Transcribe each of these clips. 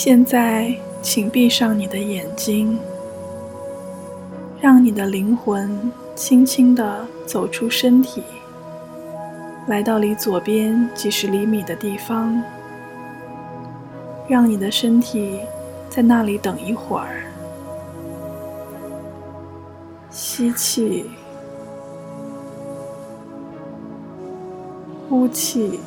现在，请闭上你的眼睛，让你的灵魂轻轻地走出身体，来到离左边几十厘米的地方，让你的身体在那里等一会儿。吸气，呼气。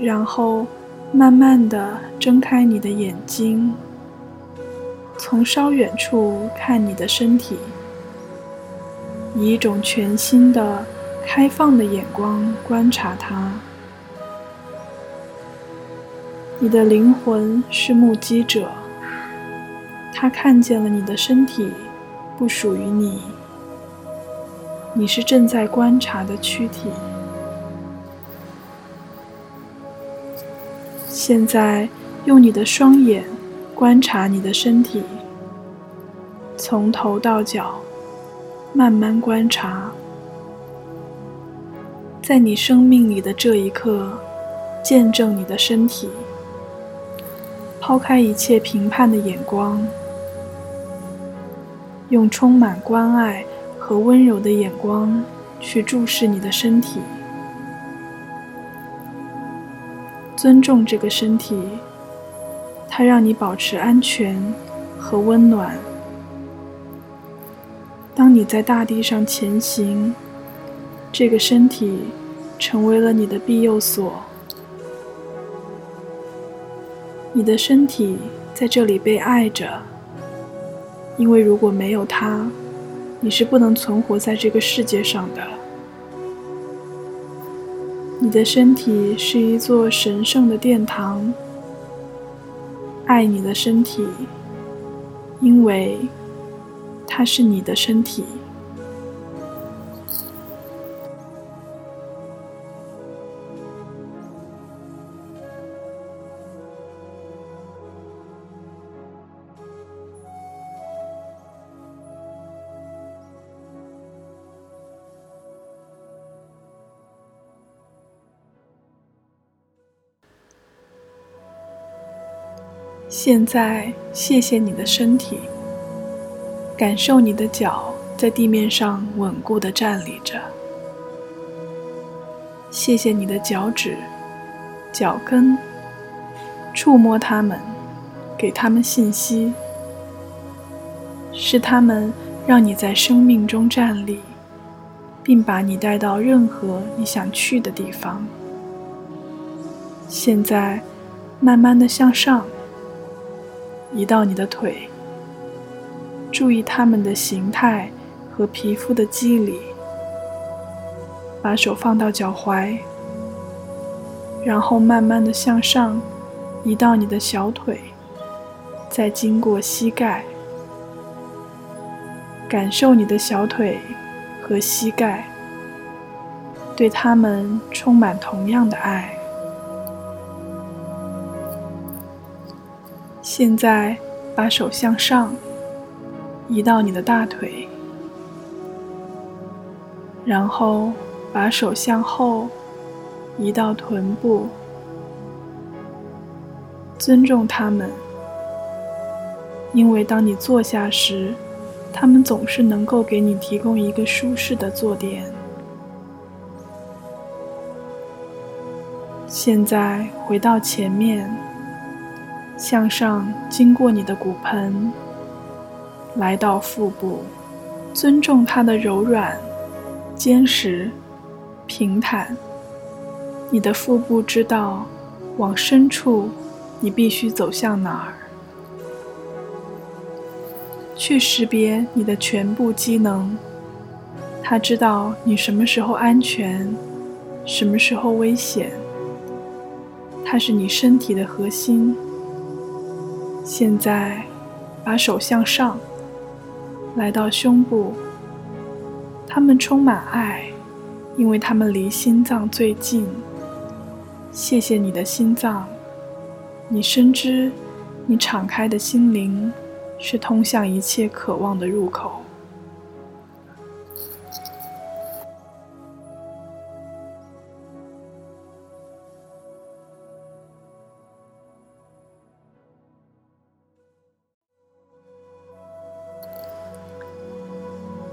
然后，慢慢的睁开你的眼睛，从稍远处看你的身体，以一种全新的、开放的眼光观察它。你的灵魂是目击者，他看见了你的身体不属于你，你是正在观察的躯体。现在，用你的双眼观察你的身体，从头到脚，慢慢观察。在你生命里的这一刻，见证你的身体，抛开一切评判的眼光，用充满关爱和温柔的眼光去注视你的身体。尊重这个身体，它让你保持安全和温暖。当你在大地上前行，这个身体成为了你的庇佑所。你的身体在这里被爱着，因为如果没有它，你是不能存活在这个世界上的。你的身体是一座神圣的殿堂。爱你的身体，因为它是你的身体。现在，谢谢你的身体，感受你的脚在地面上稳固地站立着。谢谢你的脚趾、脚跟，触摸它们，给它们信息，是它们让你在生命中站立，并把你带到任何你想去的地方。现在，慢慢地向上。移到你的腿，注意它们的形态和皮肤的肌理。把手放到脚踝，然后慢慢的向上移到你的小腿，再经过膝盖，感受你的小腿和膝盖，对它们充满同样的爱。现在，把手向上移到你的大腿，然后把手向后移到臀部。尊重他们，因为当你坐下时，他们总是能够给你提供一个舒适的坐垫。现在回到前面。向上，经过你的骨盆，来到腹部，尊重它的柔软、坚实、平坦。你的腹部知道，往深处，你必须走向哪儿。去识别你的全部机能，它知道你什么时候安全，什么时候危险。它是你身体的核心。现在，把手向上，来到胸部。它们充满爱，因为它们离心脏最近。谢谢你的心脏，你深知，你敞开的心灵是通向一切渴望的入口。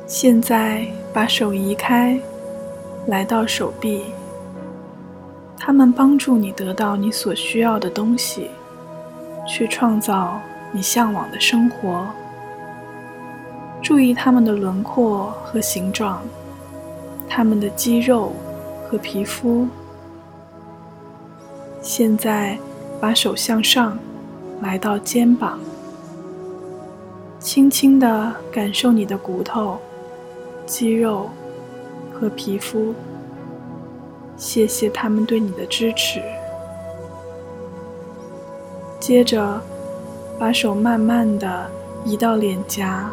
现在把手移开，来到手臂。他们帮助你得到你所需要的东西，去创造你向往的生活。注意他们的轮廓和形状，他们的肌肉和皮肤。现在把手向上，来到肩膀，轻轻地感受你的骨头。肌肉和皮肤，谢谢他们对你的支持。接着，把手慢慢的移到脸颊，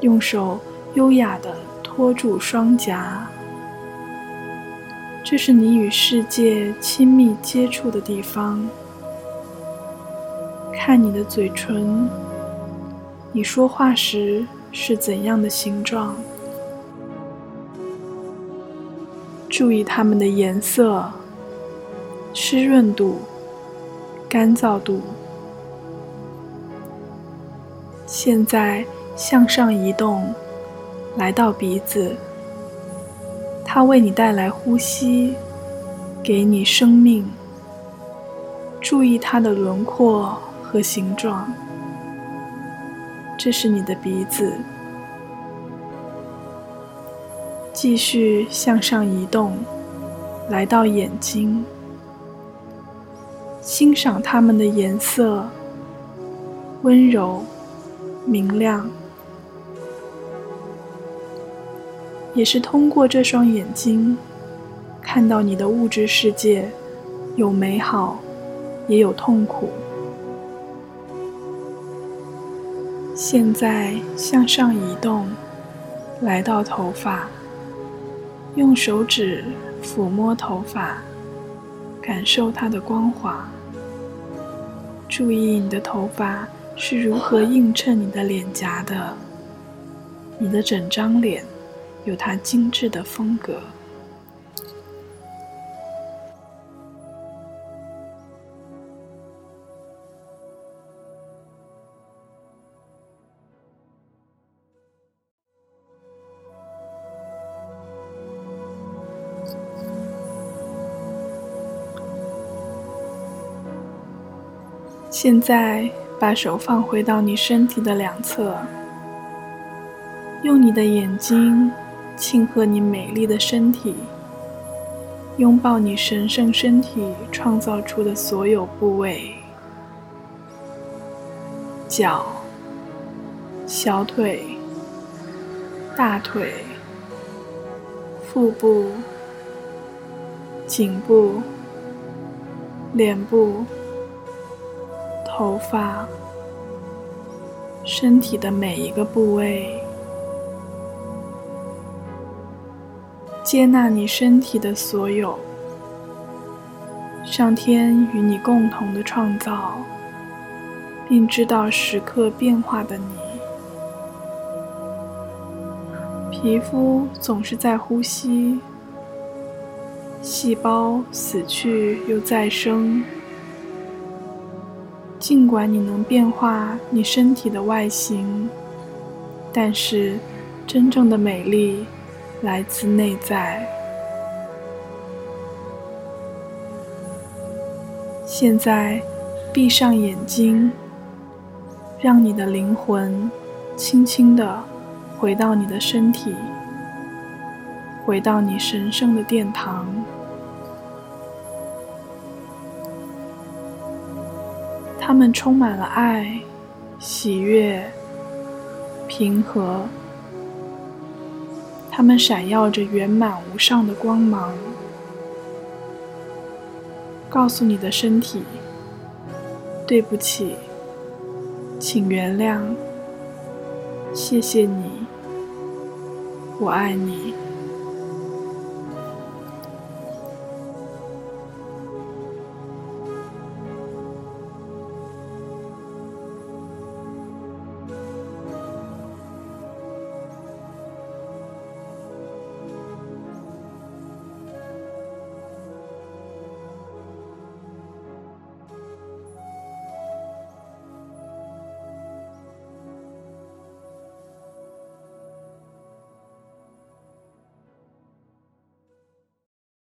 用手优雅的托住双颊，这是你与世界亲密接触的地方。看你的嘴唇，你说话时。是怎样的形状？注意它们的颜色、湿润度、干燥度。现在向上移动，来到鼻子，它为你带来呼吸，给你生命。注意它的轮廓和形状。这是你的鼻子，继续向上移动，来到眼睛，欣赏它们的颜色，温柔、明亮，也是通过这双眼睛，看到你的物质世界，有美好，也有痛苦。现在向上移动，来到头发，用手指抚摸头发，感受它的光滑。注意你的头发是如何映衬你的脸颊的。你的整张脸有它精致的风格。现在把手放回到你身体的两侧，用你的眼睛庆贺你美丽的身体，拥抱你神圣身体创造出的所有部位：脚、小腿、大腿、腹部、颈部、脸部。头发，身体的每一个部位，接纳你身体的所有，上天与你共同的创造，并知道时刻变化的你。皮肤总是在呼吸，细胞死去又再生。尽管你能变化你身体的外形，但是真正的美丽来自内在。现在闭上眼睛，让你的灵魂轻轻地回到你的身体，回到你神圣的殿堂。他们充满了爱、喜悦、平和。他们闪耀着圆满无上的光芒。告诉你的身体：“对不起，请原谅，谢谢你，我爱你。”